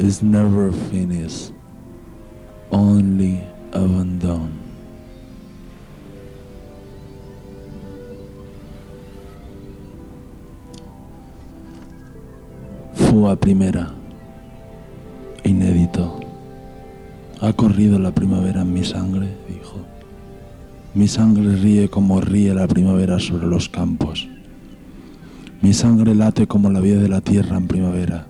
Is never finished, only abandoned. Fue a primera, inédito. Ha corrido la primavera en mi sangre, dijo. Mi sangre ríe como ríe la primavera sobre los campos. Mi sangre late como la vida de la tierra en primavera.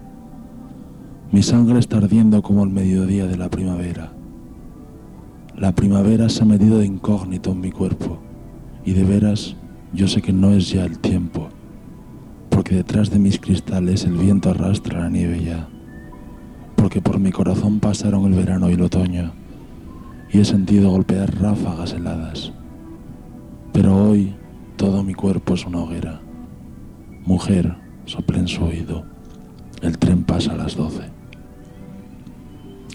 Mi sangre está ardiendo como el mediodía de la primavera. La primavera se ha medido de incógnito en mi cuerpo y de veras yo sé que no es ya el tiempo, porque detrás de mis cristales el viento arrastra la nieve ya, porque por mi corazón pasaron el verano y el otoño y he sentido golpear ráfagas heladas. Pero hoy todo mi cuerpo es una hoguera. Mujer, sople en su oído. El tren pasa a las doce.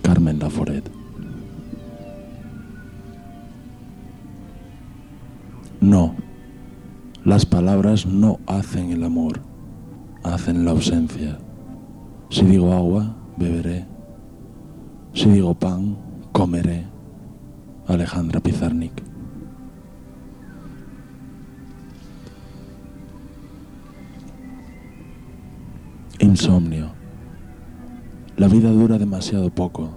Carmen Laforet. No, las palabras no hacen el amor, hacen la ausencia. Si digo agua, beberé. Si digo pan, comeré. Alejandra Pizarnik. Insomnio. La vida dura demasiado poco.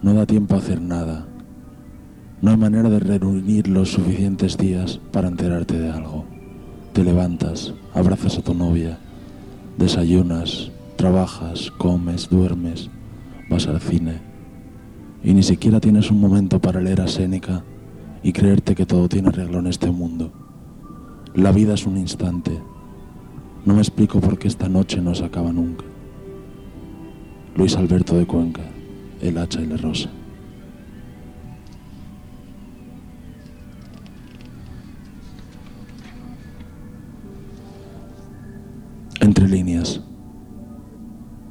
No da tiempo a hacer nada. No hay manera de reunir los suficientes días para enterarte de algo. Te levantas, abrazas a tu novia, desayunas, trabajas, comes, duermes, vas al cine y ni siquiera tienes un momento para leer a Séneca y creerte que todo tiene arreglo en este mundo. La vida es un instante. No me explico por qué esta noche no se acaba nunca. Luis Alberto de Cuenca, El hacha y la rosa. Entre líneas,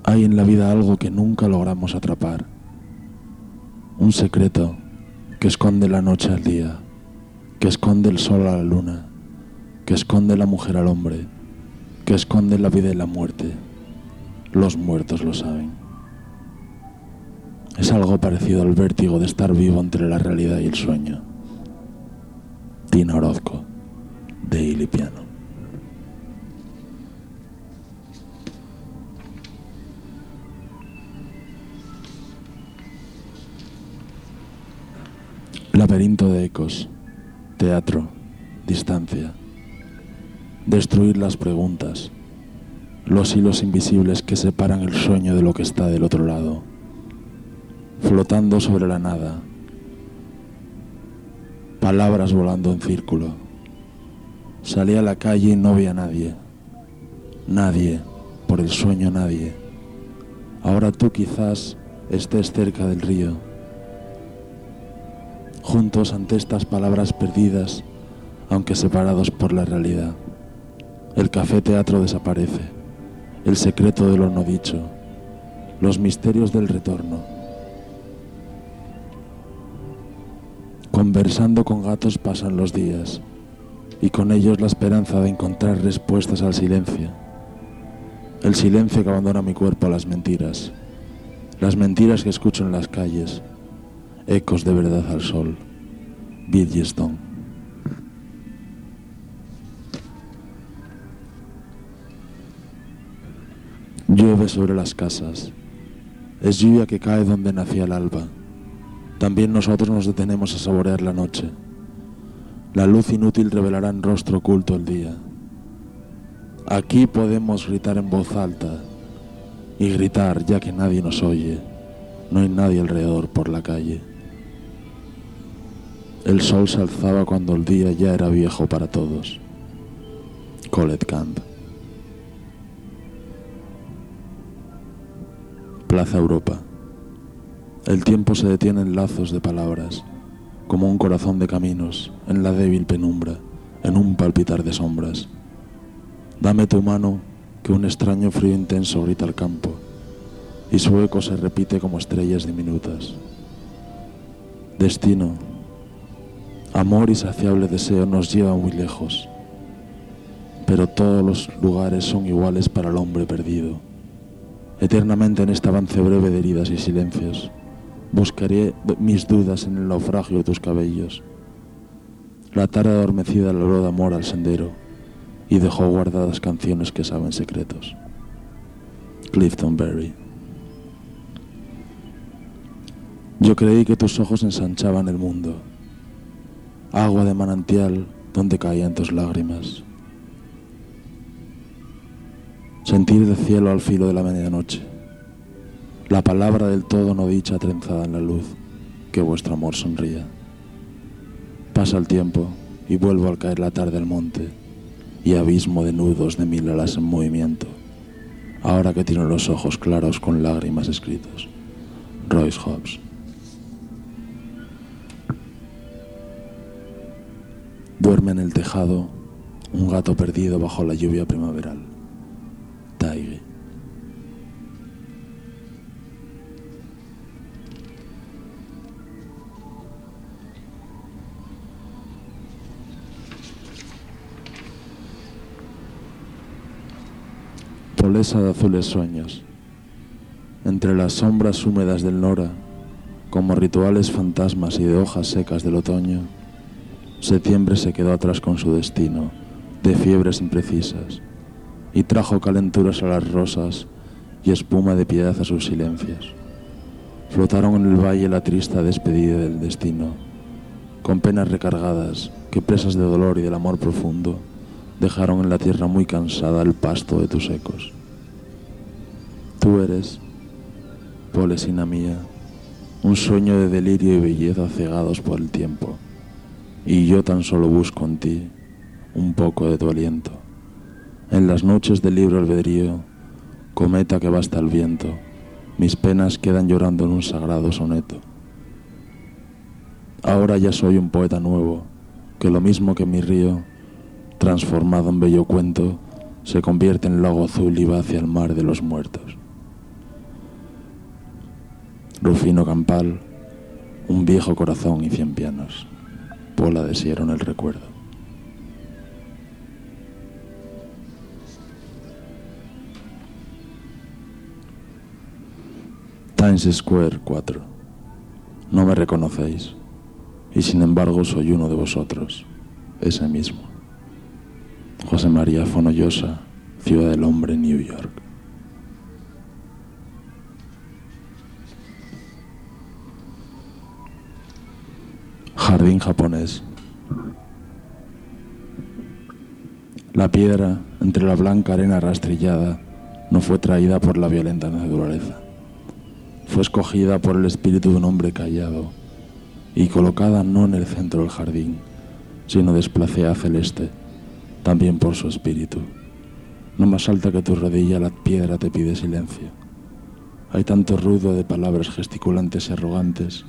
hay en la vida algo que nunca logramos atrapar un secreto que esconde la noche al día, que esconde el sol a la luna, que esconde la mujer al hombre, que esconde la vida y la muerte. Los muertos lo saben. Es algo parecido al vértigo de estar vivo entre la realidad y el sueño. Tina Orozco, de Ilipiano. Laberinto de ecos, teatro, distancia. Destruir las preguntas, los hilos invisibles que separan el sueño de lo que está del otro lado, flotando sobre la nada, palabras volando en círculo. Salí a la calle y no vi a nadie, nadie, por el sueño nadie. Ahora tú quizás estés cerca del río juntos ante estas palabras perdidas, aunque separados por la realidad. El café teatro desaparece, el secreto de lo no dicho, los misterios del retorno. Conversando con gatos pasan los días y con ellos la esperanza de encontrar respuestas al silencio. El silencio que abandona mi cuerpo a las mentiras, las mentiras que escucho en las calles, ecos de verdad al sol. Bridgestone. Llueve sobre las casas. Es lluvia que cae donde nacía el alba. También nosotros nos detenemos a saborear la noche. La luz inútil revelará en rostro oculto el día. Aquí podemos gritar en voz alta y gritar ya que nadie nos oye. No hay nadie alrededor por la calle. El sol se alzaba cuando el día ya era viejo para todos. Colette Camp. Plaza Europa. El tiempo se detiene en lazos de palabras, como un corazón de caminos, en la débil penumbra, en un palpitar de sombras. Dame tu mano, que un extraño frío intenso grita al campo, y su eco se repite como estrellas diminutas. Destino, Amor y saciable deseo nos lleva muy lejos, pero todos los lugares son iguales para el hombre perdido. Eternamente en este avance breve de heridas y silencios, buscaré mis dudas en el naufragio de tus cabellos. La tarde adormecida logró de amor al sendero y dejó guardadas canciones que saben secretos. Clifton Berry. Yo creí que tus ojos ensanchaban el mundo, agua de manantial donde caían tus lágrimas. Sentir del cielo al filo de la medianoche, la palabra del todo no dicha trenzada en la luz, que vuestro amor sonría. Pasa el tiempo y vuelvo al caer la tarde al monte y abismo de nudos de mil alas en movimiento, ahora que tiene los ojos claros con lágrimas escritos. Royce Hobbs. Duerme en el tejado un gato perdido bajo la lluvia primaveral. De azules sueños. Entre las sombras húmedas del Nora, como rituales fantasmas y de hojas secas del otoño, Septiembre se quedó atrás con su destino, de fiebres imprecisas, y trajo calenturas a las rosas y espuma de piedad a sus silencios. Flotaron en el valle la triste despedida del destino, con penas recargadas que presas de dolor y del amor profundo dejaron en la tierra muy cansada el pasto de tus ecos. Tú eres, Polesina mía, un sueño de delirio y belleza cegados por el tiempo y yo tan solo busco en ti un poco de tu aliento. En las noches del libro albedrío, cometa que basta el viento, mis penas quedan llorando en un sagrado soneto. Ahora ya soy un poeta nuevo, que lo mismo que mi río, transformado en bello cuento, se convierte en lago azul y va hacia el mar de los muertos. Rufino Campal, un viejo corazón y cien pianos. Pola desearon el recuerdo. Times Square 4. No me reconocéis, y sin embargo soy uno de vosotros, ese mismo. José María Fonollosa, Ciudad del Hombre, New York. Jardín japonés. La piedra, entre la blanca arena rastrillada, no fue traída por la violenta naturaleza. Fue escogida por el espíritu de un hombre callado y colocada no en el centro del jardín, sino desplacada celeste, también por su espíritu. No más alta que tu rodilla, la piedra te pide silencio. Hay tanto ruido de palabras gesticulantes y arrogantes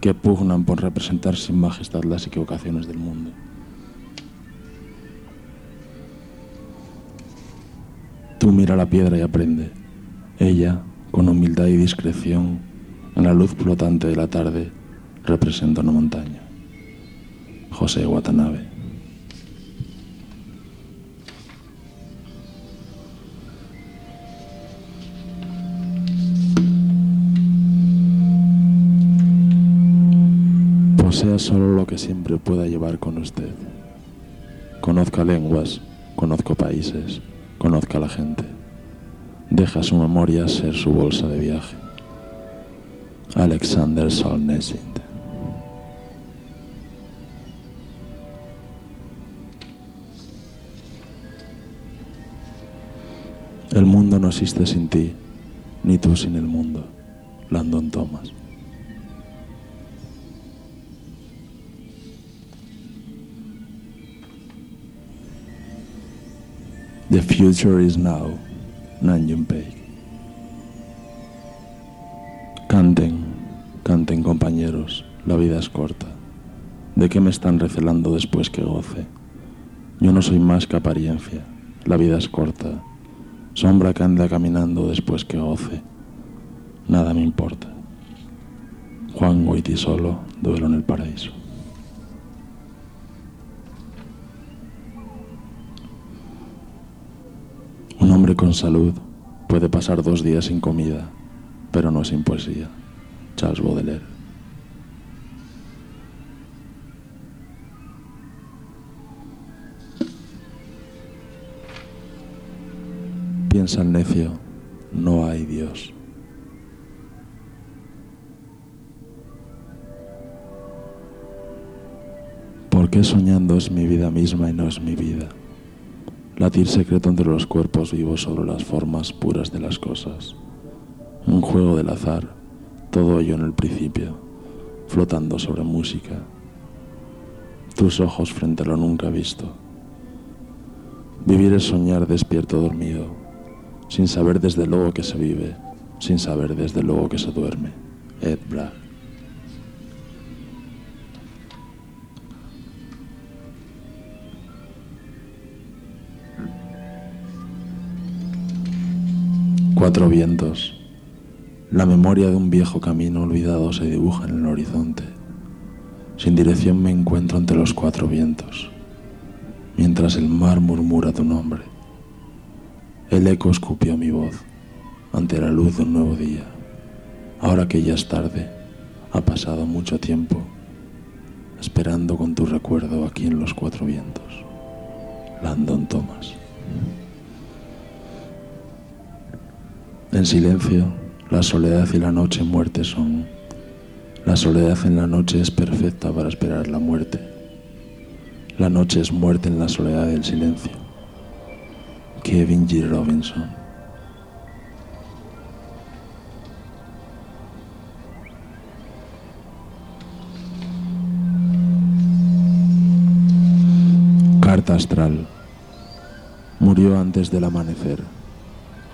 que pugnan por representar sin majestad las equivocaciones del mundo. Tú mira la piedra y aprende. Ella, con humildad y discreción, en la luz flotante de la tarde, representa una montaña. José Watanabe. Solo lo que siempre pueda llevar con usted. Conozca lenguas, conozco países, conozca la gente. Deja su memoria ser su bolsa de viaje. Alexander Solnesind. El mundo no existe sin ti, ni tú sin el mundo. Landon Thomas. The future is now, Nan Pei. Canten, canten compañeros, la vida es corta. ¿De qué me están recelando después que goce? Yo no soy más que apariencia, la vida es corta. Sombra que anda caminando después que goce. Nada me importa. Juan Goiti solo, duelo en el paraíso. Con salud, Puede pasar dos días sin comida, pero no sin poesía. Charles Baudelaire. Piensa el necio, no hay Dios. ¿Por qué soñando es mi vida misma y no es mi vida? Latir secreto entre los cuerpos vivos sobre las formas puras de las cosas. Un juego del azar, todo ello en el principio, flotando sobre música. Tus ojos frente a lo nunca visto. Vivir es soñar despierto dormido, sin saber desde luego que se vive, sin saber desde luego que se duerme. Ed Bragg. Cuatro vientos. La memoria de un viejo camino olvidado se dibuja en el horizonte. Sin dirección me encuentro entre los cuatro vientos, mientras el mar murmura tu nombre. El eco escupió mi voz ante la luz de un nuevo día. Ahora que ya es tarde, ha pasado mucho tiempo, esperando con tu recuerdo aquí en los cuatro vientos. Landon Thomas. En silencio, la soledad y la noche muerte son. La soledad en la noche es perfecta para esperar la muerte. La noche es muerte en la soledad del silencio. Kevin G. Robinson. Carta astral. Murió antes del amanecer.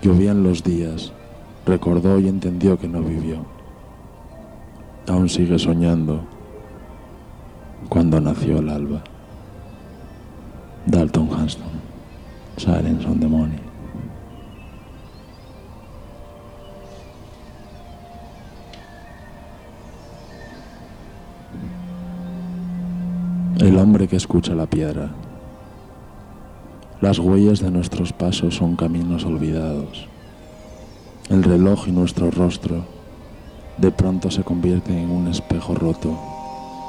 Llovían los días, recordó y entendió que no vivió. Aún sigue soñando cuando nació el alba. Dalton Hanston, Silence on the Morning. El hombre que escucha la piedra. Las huellas de nuestros pasos son caminos olvidados. El reloj y nuestro rostro de pronto se convierten en un espejo roto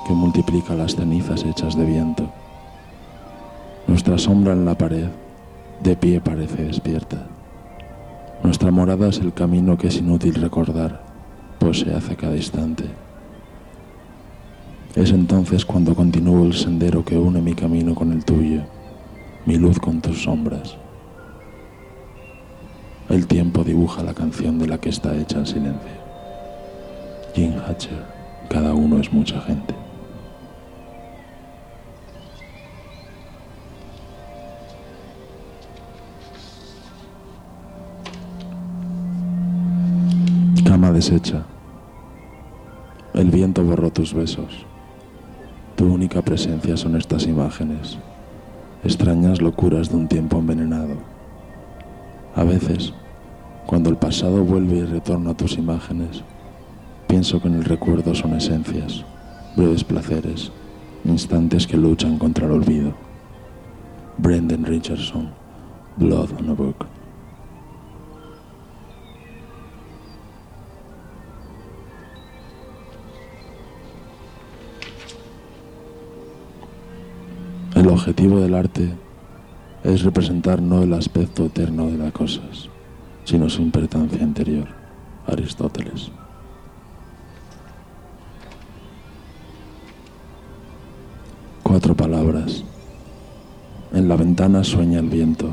que multiplica las cenizas hechas de viento. Nuestra sombra en la pared, de pie parece despierta. Nuestra morada es el camino que es inútil recordar, pues se hace cada instante. Es entonces cuando continúo el sendero que une mi camino con el tuyo mi luz con tus sombras. El tiempo dibuja la canción de la que está hecha el silencio. Jim Hatcher, cada uno es mucha gente. Cama deshecha. El viento borró tus besos. Tu única presencia son estas imágenes extrañas locuras de un tiempo envenenado. A veces, cuando el pasado vuelve y retorna a tus imágenes, pienso que en el recuerdo son esencias, breves placeres, instantes que luchan contra el olvido. Brendan Richardson, Blood on a Book. Objetivo del arte es representar no el aspecto eterno de las cosas, sino su importancia interior. Aristóteles. Cuatro palabras. En la ventana sueña el viento.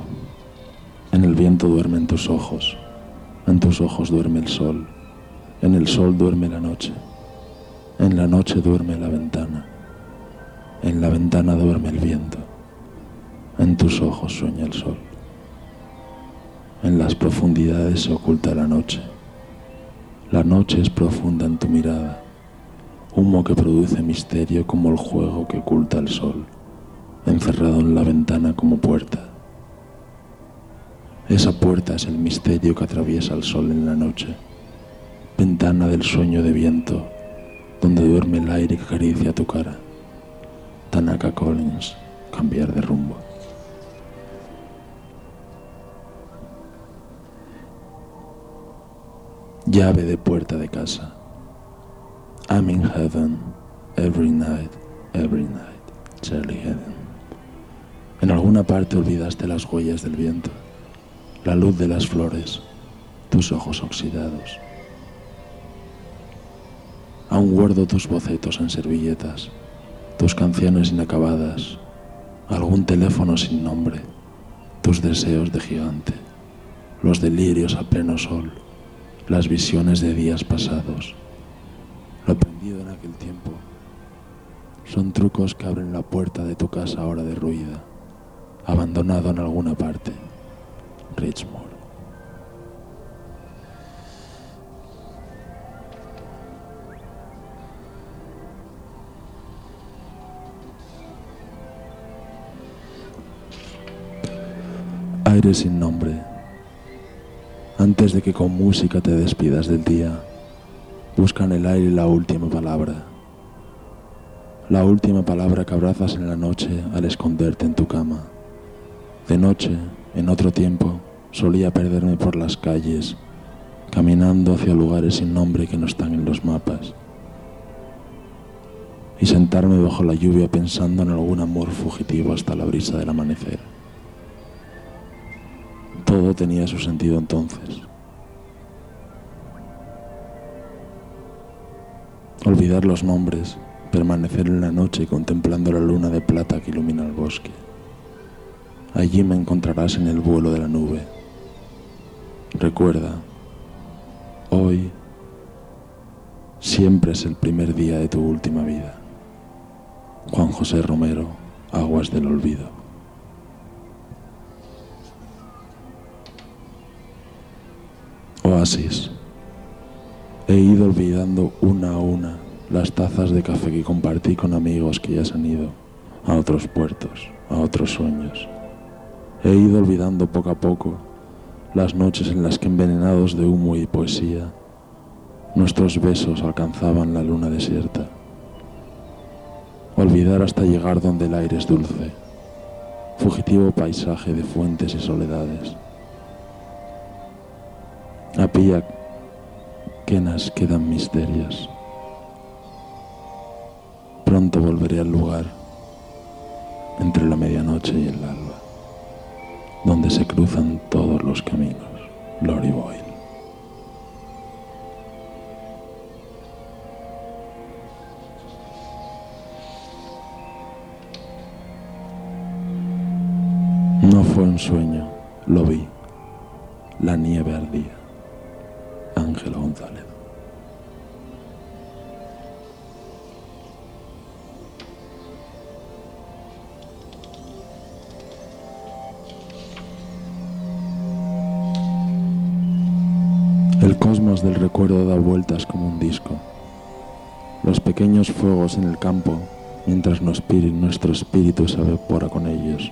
En el viento duermen tus ojos. En tus ojos duerme el sol. En el sol duerme la noche. En la noche duerme la ventana. En la ventana duerme el viento, en tus ojos sueña el sol. En las profundidades se oculta la noche. La noche es profunda en tu mirada, humo que produce misterio como el juego que oculta el sol, encerrado en la ventana como puerta. Esa puerta es el misterio que atraviesa el sol en la noche, ventana del sueño de viento, donde duerme el aire que acaricia tu cara. Tanaka Collins, cambiar de rumbo. llave de puerta de casa. I'm in heaven every night, every night, Charlie Heaven. En alguna parte olvidaste las huellas del viento, la luz de las flores, tus ojos oxidados. Aún guardo tus bocetos en servilletas, tus canciones inacabadas, algún teléfono sin nombre, tus deseos de gigante, los delirios a pleno sol, las visiones de días pasados. Lo aprendido en aquel tiempo son trucos que abren la puerta de tu casa ahora derruida abandonado en alguna parte. Richmond. Aire sin nombre. Antes de que con música te despidas del día, busca en el aire la última palabra. La última palabra que abrazas en la noche al esconderte en tu cama. De noche, en otro tiempo, solía perderme por las calles, caminando hacia lugares sin nombre que no están en los mapas, y sentarme bajo la lluvia pensando en algún amor fugitivo hasta la brisa del amanecer. Todo tenía su sentido entonces. Olvidar los nombres, permanecer en la noche contemplando la luna de plata que ilumina el bosque. Allí me encontrarás en el vuelo de la nube. Recuerda, hoy siempre es el primer día de tu última vida. Juan José Romero, Aguas del Olvido. Oasis. He ido olvidando una a una las tazas de café que compartí con amigos que ya se han ido a otros puertos, a otros sueños. He ido olvidando poco a poco las noches en las que envenenados de humo y poesía, nuestros besos alcanzaban la luna desierta. Olvidar hasta llegar donde el aire es dulce, fugitivo paisaje de fuentes y soledades. A pilla quenas quedan misterias. Pronto volveré al lugar entre la medianoche y el alba donde se cruzan todos los caminos. Lori Boyle. No fue un sueño, lo vi. La nieve ardía. Ángel González. El cosmos del recuerdo da vueltas como un disco. Los pequeños fuegos en el campo, mientras nuestro espíritu se evapora con ellos.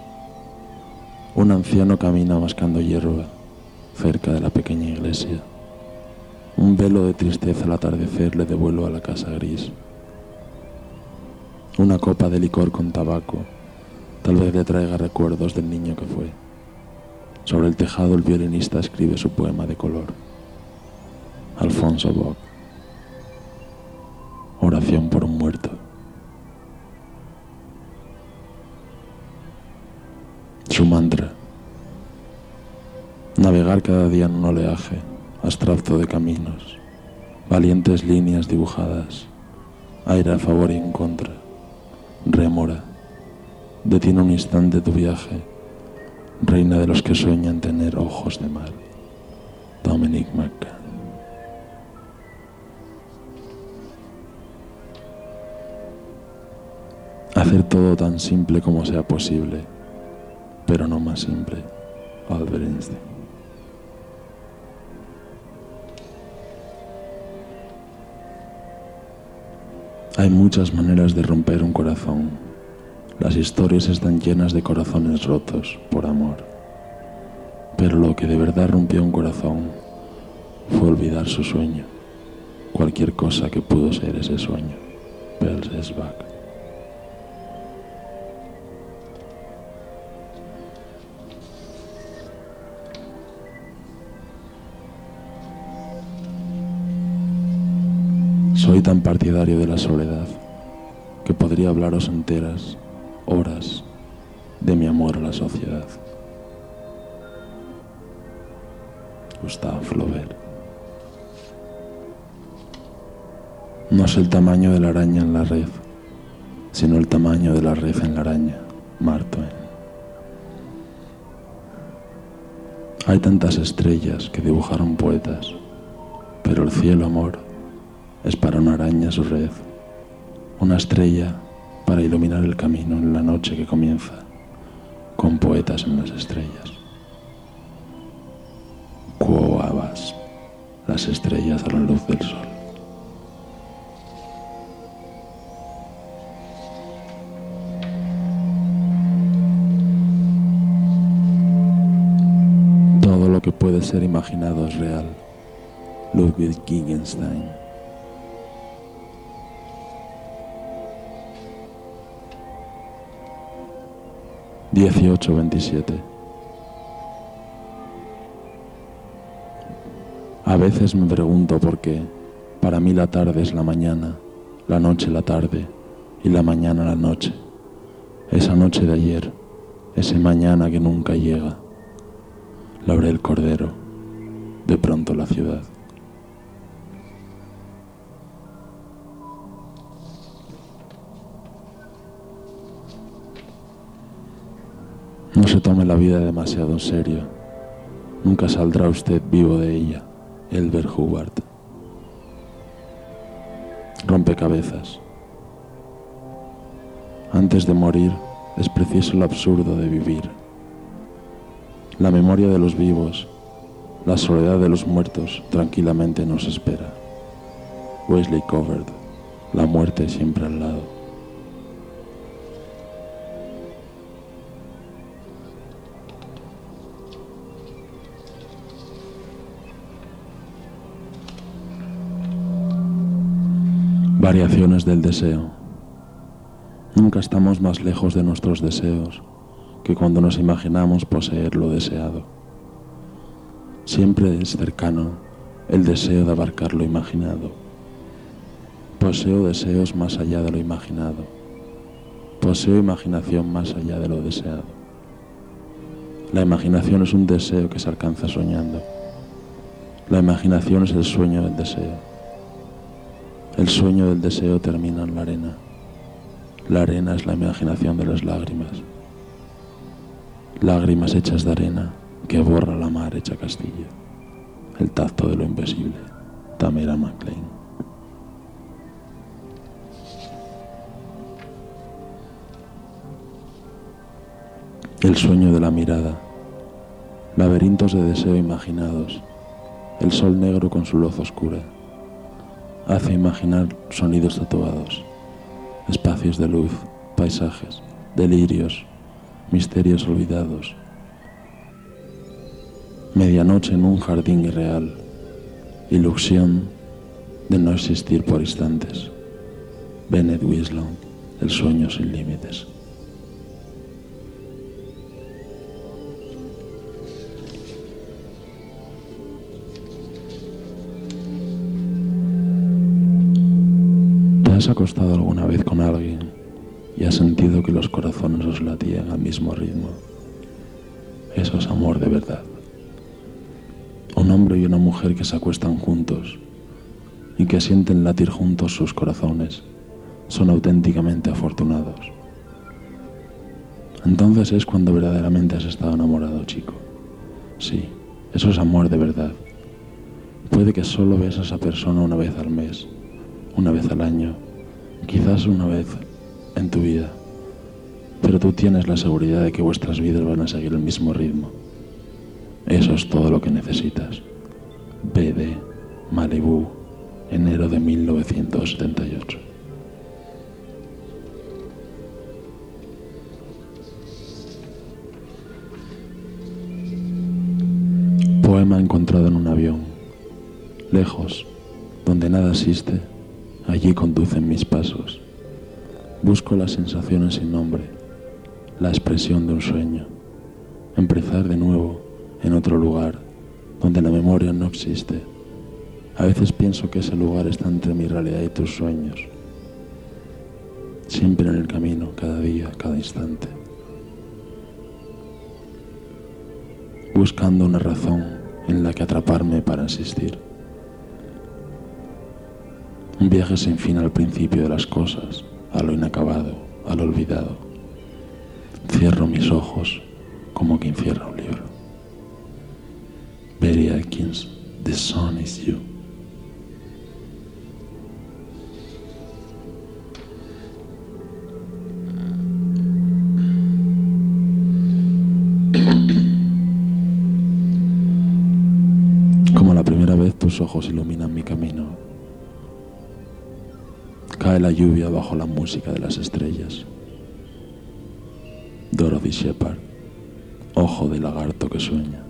Un anciano camina mascando hierba cerca de la pequeña iglesia. Un velo de tristeza al atardecer le devuelve a la casa gris. Una copa de licor con tabaco tal vez le traiga recuerdos del niño que fue. Sobre el tejado el violinista escribe su poema de color. Alfonso Bock. Oración por un muerto. Su mantra. Navegar cada día en un oleaje abstracto de caminos, valientes líneas dibujadas, aire a favor y en contra, rémora, detiene un instante tu viaje, reina de los que sueñan tener ojos de mar. Dominic McCann. Hacer todo tan simple como sea posible, pero no más simple. Albert. Hay muchas maneras de romper un corazón. Las historias están llenas de corazones rotos por amor. Pero lo que de verdad rompió un corazón fue olvidar su sueño. Cualquier cosa que pudo ser ese sueño. back. Soy tan partidario de la soledad que podría hablaros enteras, horas, de mi amor a la sociedad. Gustavo Flaubert. No es el tamaño de la araña en la red, sino el tamaño de la red en la araña. Mark. Hay tantas estrellas que dibujaron poetas, pero el cielo, amor, es para una araña su red, una estrella para iluminar el camino en la noche que comienza, con poetas en las estrellas. Cuoabas, las estrellas a la luz del sol. Todo lo que puede ser imaginado es real. Ludwig Wittgenstein. Dieciocho veintisiete. A veces me pregunto por qué para mí la tarde es la mañana, la noche la tarde y la mañana la noche. Esa noche de ayer, ese mañana que nunca llega. el Cordero, de pronto la ciudad. No se tome la vida demasiado en serio. Nunca saldrá usted vivo de ella. Elber Hubbard. Rompecabezas. Antes de morir es preciso el absurdo de vivir. La memoria de los vivos, la soledad de los muertos tranquilamente nos espera. Wesley Covered, la muerte siempre al lado. Variaciones del deseo. Nunca estamos más lejos de nuestros deseos que cuando nos imaginamos poseer lo deseado. Siempre es cercano el deseo de abarcar lo imaginado. Poseo deseos más allá de lo imaginado. Poseo imaginación más allá de lo deseado. La imaginación es un deseo que se alcanza soñando. La imaginación es el sueño del deseo. El sueño del deseo termina en la arena. La arena es la imaginación de las lágrimas. Lágrimas hechas de arena que borra la mar hecha castillo. El tacto de lo invisible. Tamera MacLean. El sueño de la mirada. Laberintos de deseo imaginados. El sol negro con su luz oscura hace imaginar sonidos tatuados, espacios de luz, paisajes, delirios, misterios olvidados. Medianoche en un jardín irreal, ilusión de no existir por instantes. Bennett Winslow, el sueño sin límites. Acostado alguna vez con alguien y has sentido que los corazones os latían al mismo ritmo? Eso es amor de verdad. Un hombre y una mujer que se acuestan juntos y que sienten latir juntos sus corazones son auténticamente afortunados. Entonces es cuando verdaderamente has estado enamorado, chico. Sí, eso es amor de verdad. Puede que solo ves a esa persona una vez al mes, una vez al año, quizás una vez en tu vida, pero tú tienes la seguridad de que vuestras vidas van a seguir el mismo ritmo. Eso es todo lo que necesitas. BD, Malibu, enero de 1978. Poema encontrado en un avión, lejos, donde nada existe Allí conducen mis pasos. Busco las sensaciones sin nombre, la expresión de un sueño. Empezar de nuevo en otro lugar donde la memoria no existe. A veces pienso que ese lugar está entre mi realidad y tus sueños. Siempre en el camino, cada día, cada instante. Buscando una razón en la que atraparme para existir. Un viaje sin fin al principio de las cosas, a lo inacabado, a lo olvidado. Cierro mis ojos como quien cierra un libro. Betty Atkins, The Sun is You. Como la primera vez tus ojos iluminan mi camino Cae la lluvia bajo la música de las estrellas. Dorothy Shepard, ojo de lagarto que sueña.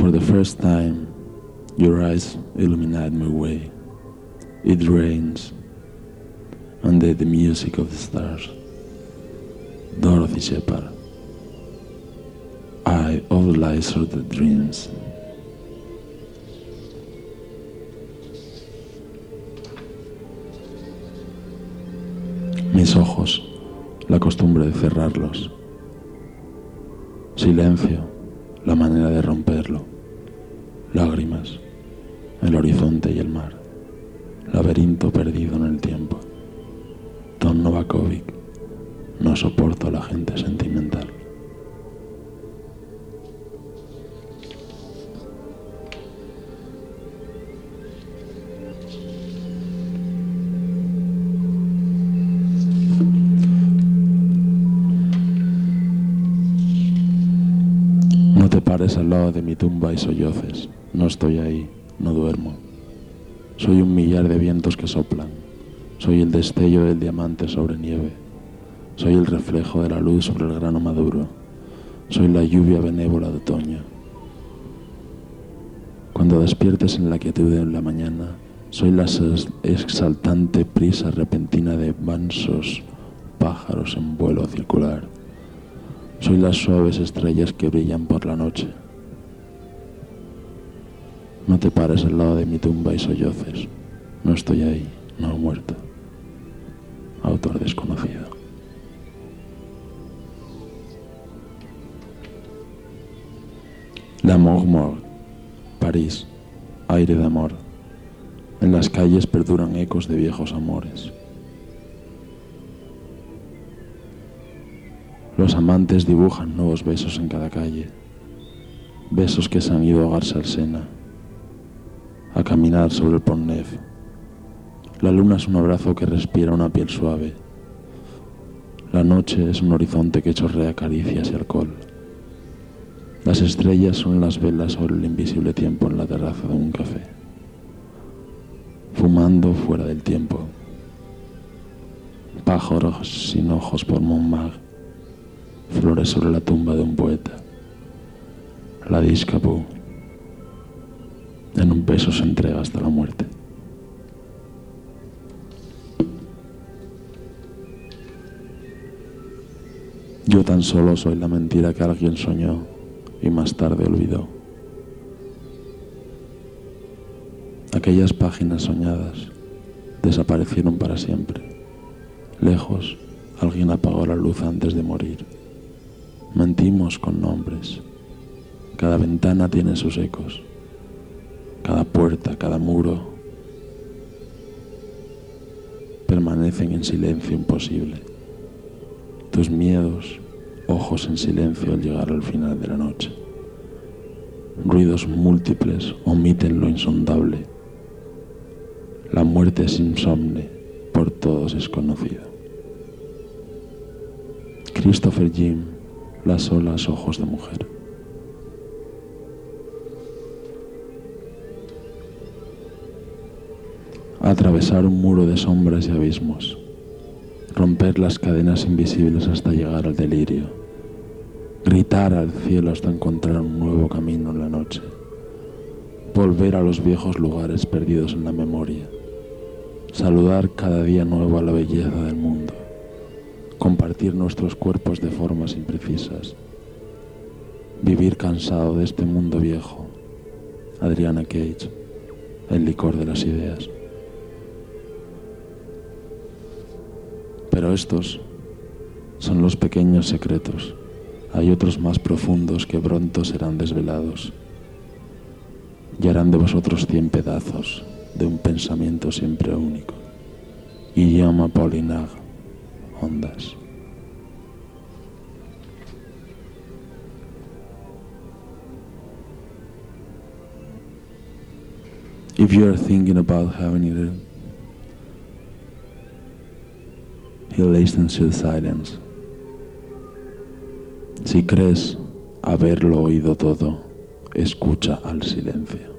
For the first time, your eyes illuminate my way. It rains under the music of the stars. Dorothy Shepard, I of the dreams. Mis ojos, la costumbre de cerrarlos. Silencio, la manera de romperlo. Lágrimas, el horizonte y el mar. Laberinto perdido en el tiempo. Don Novakovic, no soporto a la gente sentimental. Al lado de mi tumba y solloces. No estoy ahí, no duermo. Soy un millar de vientos que soplan. Soy el destello del diamante sobre nieve. Soy el reflejo de la luz sobre el grano maduro. Soy la lluvia benévola de otoño. Cuando despiertes en la quietud de la mañana, soy la exaltante prisa repentina de mansos pájaros en vuelo circular. Soy las suaves estrellas que brillan por la noche. No te pares al lado de mi tumba y solloces. No estoy ahí, no muerto. Autor desconocido. La Morgue París, aire de amor. En las calles perduran ecos de viejos amores. Los amantes dibujan nuevos besos en cada calle, besos que se han ido a ahogarse al Sena, a caminar sobre el Pont Neuf. La luna es un abrazo que respira una piel suave. La noche es un horizonte que chorrea caricias y alcohol. Las estrellas son las velas sobre el invisible tiempo en la terraza de un café. Fumando fuera del tiempo. Pájaros sin ojos por Montmartre flores sobre la tumba de un poeta. La discapó. En un beso se entrega hasta la muerte. Yo tan solo soy la mentira que alguien soñó y más tarde olvidó. Aquellas páginas soñadas desaparecieron para siempre. Lejos, alguien apagó la luz antes de morir. Mentimos con nombres. Cada ventana tiene sus ecos. Cada puerta, cada muro permanecen en silencio imposible. Tus miedos, ojos en silencio al llegar al final de la noche. Ruidos múltiples omiten lo insondable. La muerte es insomne, por todos es conocida. Christopher Jim las olas ojos de mujer. Atravesar un muro de sombras y abismos, romper las cadenas invisibles hasta llegar al delirio, gritar al cielo hasta encontrar un nuevo camino en la noche, volver a los viejos lugares perdidos en la memoria, saludar cada día nuevo a la belleza del mundo compartir nuestros cuerpos de formas imprecisas, Vivir cansado de este mundo viejo. Adriana Cage, el licor de las ideas. Pero estos son los pequeños secretos. Hay otros más profundos que pronto serán desvelados y harán de vosotros cien pedazos de un pensamiento siempre único. Y llama Paulinag, ondas. If you are thinking about having it, he listens to the silence. Si crees haberlo oído todo, escucha al silencio.